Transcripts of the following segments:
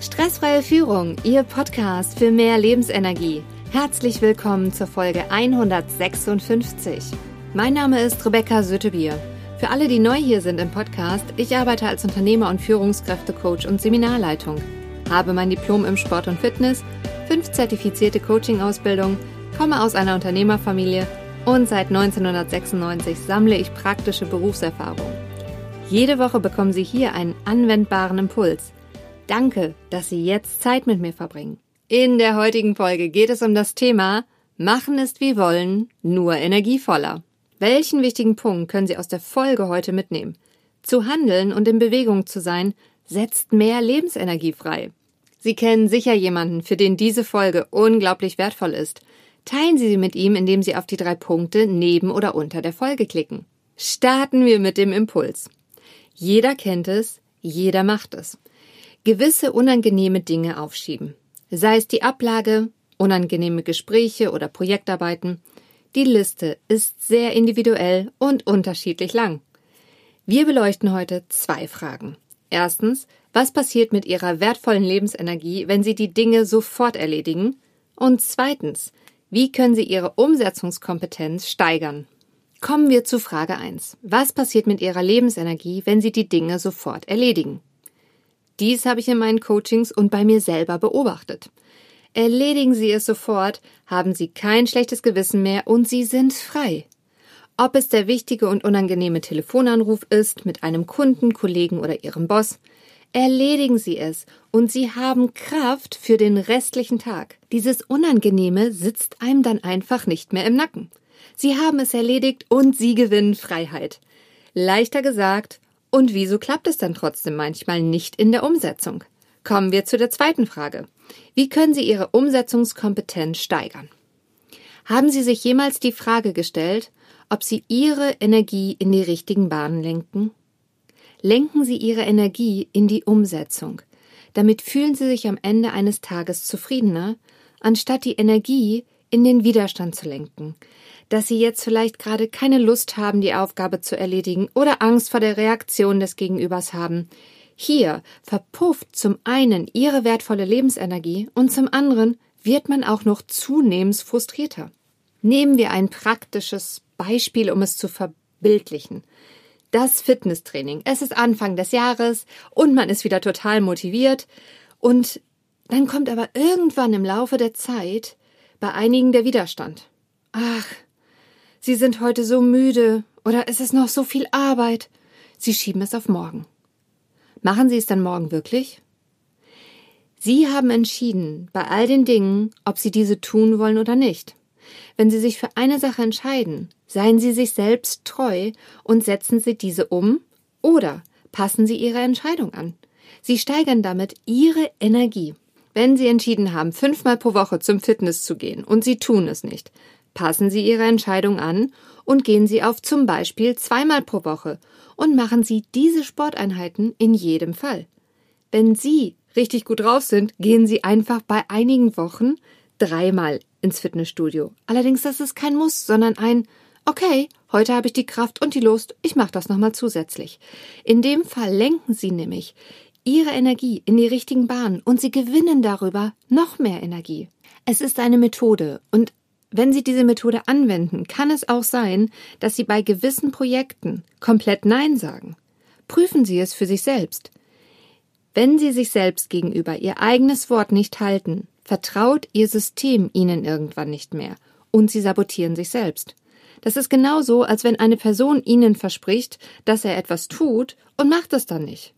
Stressfreie Führung, Ihr Podcast für mehr Lebensenergie. Herzlich willkommen zur Folge 156. Mein Name ist Rebecca Sötebier. Für alle, die neu hier sind im Podcast, ich arbeite als Unternehmer und Führungskräftecoach und Seminarleitung, habe mein Diplom im Sport und Fitness, fünf zertifizierte Coaching-Ausbildung, komme aus einer Unternehmerfamilie und seit 1996 sammle ich praktische Berufserfahrung. Jede Woche bekommen Sie hier einen anwendbaren Impuls – Danke, dass Sie jetzt Zeit mit mir verbringen. In der heutigen Folge geht es um das Thema Machen ist wie wollen, nur energievoller. Welchen wichtigen Punkt können Sie aus der Folge heute mitnehmen? Zu handeln und in Bewegung zu sein, setzt mehr Lebensenergie frei. Sie kennen sicher jemanden, für den diese Folge unglaublich wertvoll ist. Teilen Sie sie mit ihm, indem Sie auf die drei Punkte neben oder unter der Folge klicken. Starten wir mit dem Impuls. Jeder kennt es, jeder macht es gewisse unangenehme Dinge aufschieben. Sei es die Ablage, unangenehme Gespräche oder Projektarbeiten. Die Liste ist sehr individuell und unterschiedlich lang. Wir beleuchten heute zwei Fragen. Erstens, was passiert mit Ihrer wertvollen Lebensenergie, wenn Sie die Dinge sofort erledigen? Und zweitens, wie können Sie Ihre Umsetzungskompetenz steigern? Kommen wir zu Frage 1. Was passiert mit Ihrer Lebensenergie, wenn Sie die Dinge sofort erledigen? Dies habe ich in meinen Coachings und bei mir selber beobachtet. Erledigen Sie es sofort, haben Sie kein schlechtes Gewissen mehr und Sie sind frei. Ob es der wichtige und unangenehme Telefonanruf ist mit einem Kunden, Kollegen oder Ihrem Boss, erledigen Sie es und Sie haben Kraft für den restlichen Tag. Dieses Unangenehme sitzt einem dann einfach nicht mehr im Nacken. Sie haben es erledigt und Sie gewinnen Freiheit. Leichter gesagt und wieso klappt es dann trotzdem manchmal nicht in der Umsetzung? Kommen wir zu der zweiten Frage. Wie können Sie Ihre Umsetzungskompetenz steigern? Haben Sie sich jemals die Frage gestellt, ob Sie Ihre Energie in die richtigen Bahnen lenken? Lenken Sie Ihre Energie in die Umsetzung. Damit fühlen Sie sich am Ende eines Tages zufriedener, anstatt die Energie in den Widerstand zu lenken, dass sie jetzt vielleicht gerade keine Lust haben, die Aufgabe zu erledigen oder Angst vor der Reaktion des Gegenübers haben. Hier verpufft zum einen ihre wertvolle Lebensenergie und zum anderen wird man auch noch zunehmend frustrierter. Nehmen wir ein praktisches Beispiel, um es zu verbildlichen. Das Fitnesstraining. Es ist Anfang des Jahres und man ist wieder total motiviert und dann kommt aber irgendwann im Laufe der Zeit bei einigen der Widerstand. Ach, Sie sind heute so müde oder es ist noch so viel Arbeit. Sie schieben es auf morgen. Machen Sie es dann morgen wirklich? Sie haben entschieden, bei all den Dingen, ob Sie diese tun wollen oder nicht. Wenn Sie sich für eine Sache entscheiden, seien Sie sich selbst treu und setzen Sie diese um oder passen Sie Ihre Entscheidung an. Sie steigern damit Ihre Energie. Wenn Sie entschieden haben, fünfmal pro Woche zum Fitness zu gehen und Sie tun es nicht, Passen Sie Ihre Entscheidung an und gehen Sie auf zum Beispiel zweimal pro Woche und machen Sie diese Sporteinheiten in jedem Fall. Wenn Sie richtig gut drauf sind, gehen Sie einfach bei einigen Wochen dreimal ins Fitnessstudio. Allerdings das ist kein Muss, sondern ein Okay, heute habe ich die Kraft und die Lust, ich mache das nochmal zusätzlich. In dem Fall lenken Sie nämlich Ihre Energie in die richtigen Bahnen und Sie gewinnen darüber noch mehr Energie. Es ist eine Methode und wenn Sie diese Methode anwenden, kann es auch sein, dass Sie bei gewissen Projekten komplett Nein sagen. Prüfen Sie es für sich selbst. Wenn Sie sich selbst gegenüber Ihr eigenes Wort nicht halten, vertraut Ihr System Ihnen irgendwann nicht mehr und Sie sabotieren sich selbst. Das ist genauso, als wenn eine Person Ihnen verspricht, dass er etwas tut und macht es dann nicht.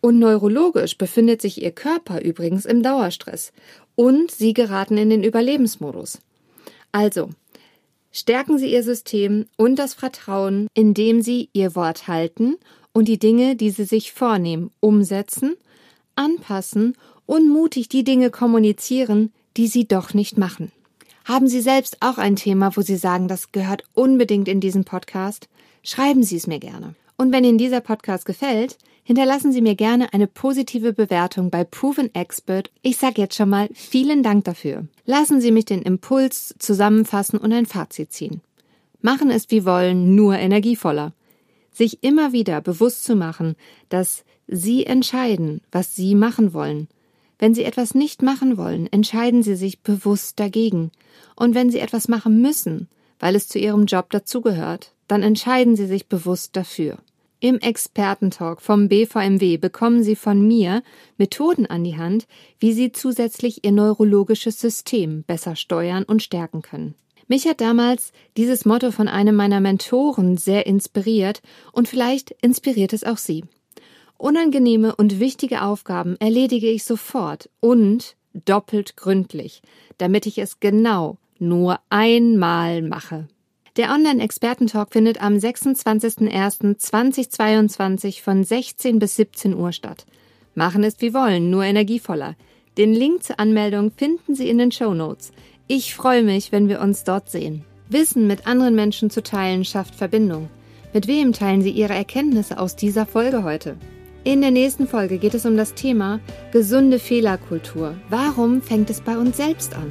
Und neurologisch befindet sich Ihr Körper übrigens im Dauerstress und Sie geraten in den Überlebensmodus. Also, stärken Sie Ihr System und das Vertrauen, indem Sie Ihr Wort halten und die Dinge, die Sie sich vornehmen, umsetzen, anpassen und mutig die Dinge kommunizieren, die Sie doch nicht machen. Haben Sie selbst auch ein Thema, wo Sie sagen, das gehört unbedingt in diesen Podcast? Schreiben Sie es mir gerne. Und wenn Ihnen dieser Podcast gefällt, hinterlassen Sie mir gerne eine positive Bewertung bei Proven Expert. Ich sage jetzt schon mal vielen Dank dafür. Lassen Sie mich den Impuls zusammenfassen und ein Fazit ziehen. Machen es wie wollen, nur energievoller. Sich immer wieder bewusst zu machen, dass Sie entscheiden, was Sie machen wollen. Wenn Sie etwas nicht machen wollen, entscheiden Sie sich bewusst dagegen. Und wenn Sie etwas machen müssen, weil es zu Ihrem Job dazugehört, dann entscheiden Sie sich bewusst dafür. Im Expertentalk vom BVMW bekommen Sie von mir Methoden an die Hand, wie Sie zusätzlich Ihr neurologisches System besser steuern und stärken können. Mich hat damals dieses Motto von einem meiner Mentoren sehr inspiriert und vielleicht inspiriert es auch Sie. Unangenehme und wichtige Aufgaben erledige ich sofort und doppelt gründlich, damit ich es genau nur einmal mache. Der Online-Experten-Talk findet am 26.01.2022 von 16 bis 17 Uhr statt. Machen ist wie wollen, nur energievoller. Den Link zur Anmeldung finden Sie in den Show Notes. Ich freue mich, wenn wir uns dort sehen. Wissen mit anderen Menschen zu teilen schafft Verbindung. Mit wem teilen Sie Ihre Erkenntnisse aus dieser Folge heute? In der nächsten Folge geht es um das Thema gesunde Fehlerkultur. Warum fängt es bei uns selbst an?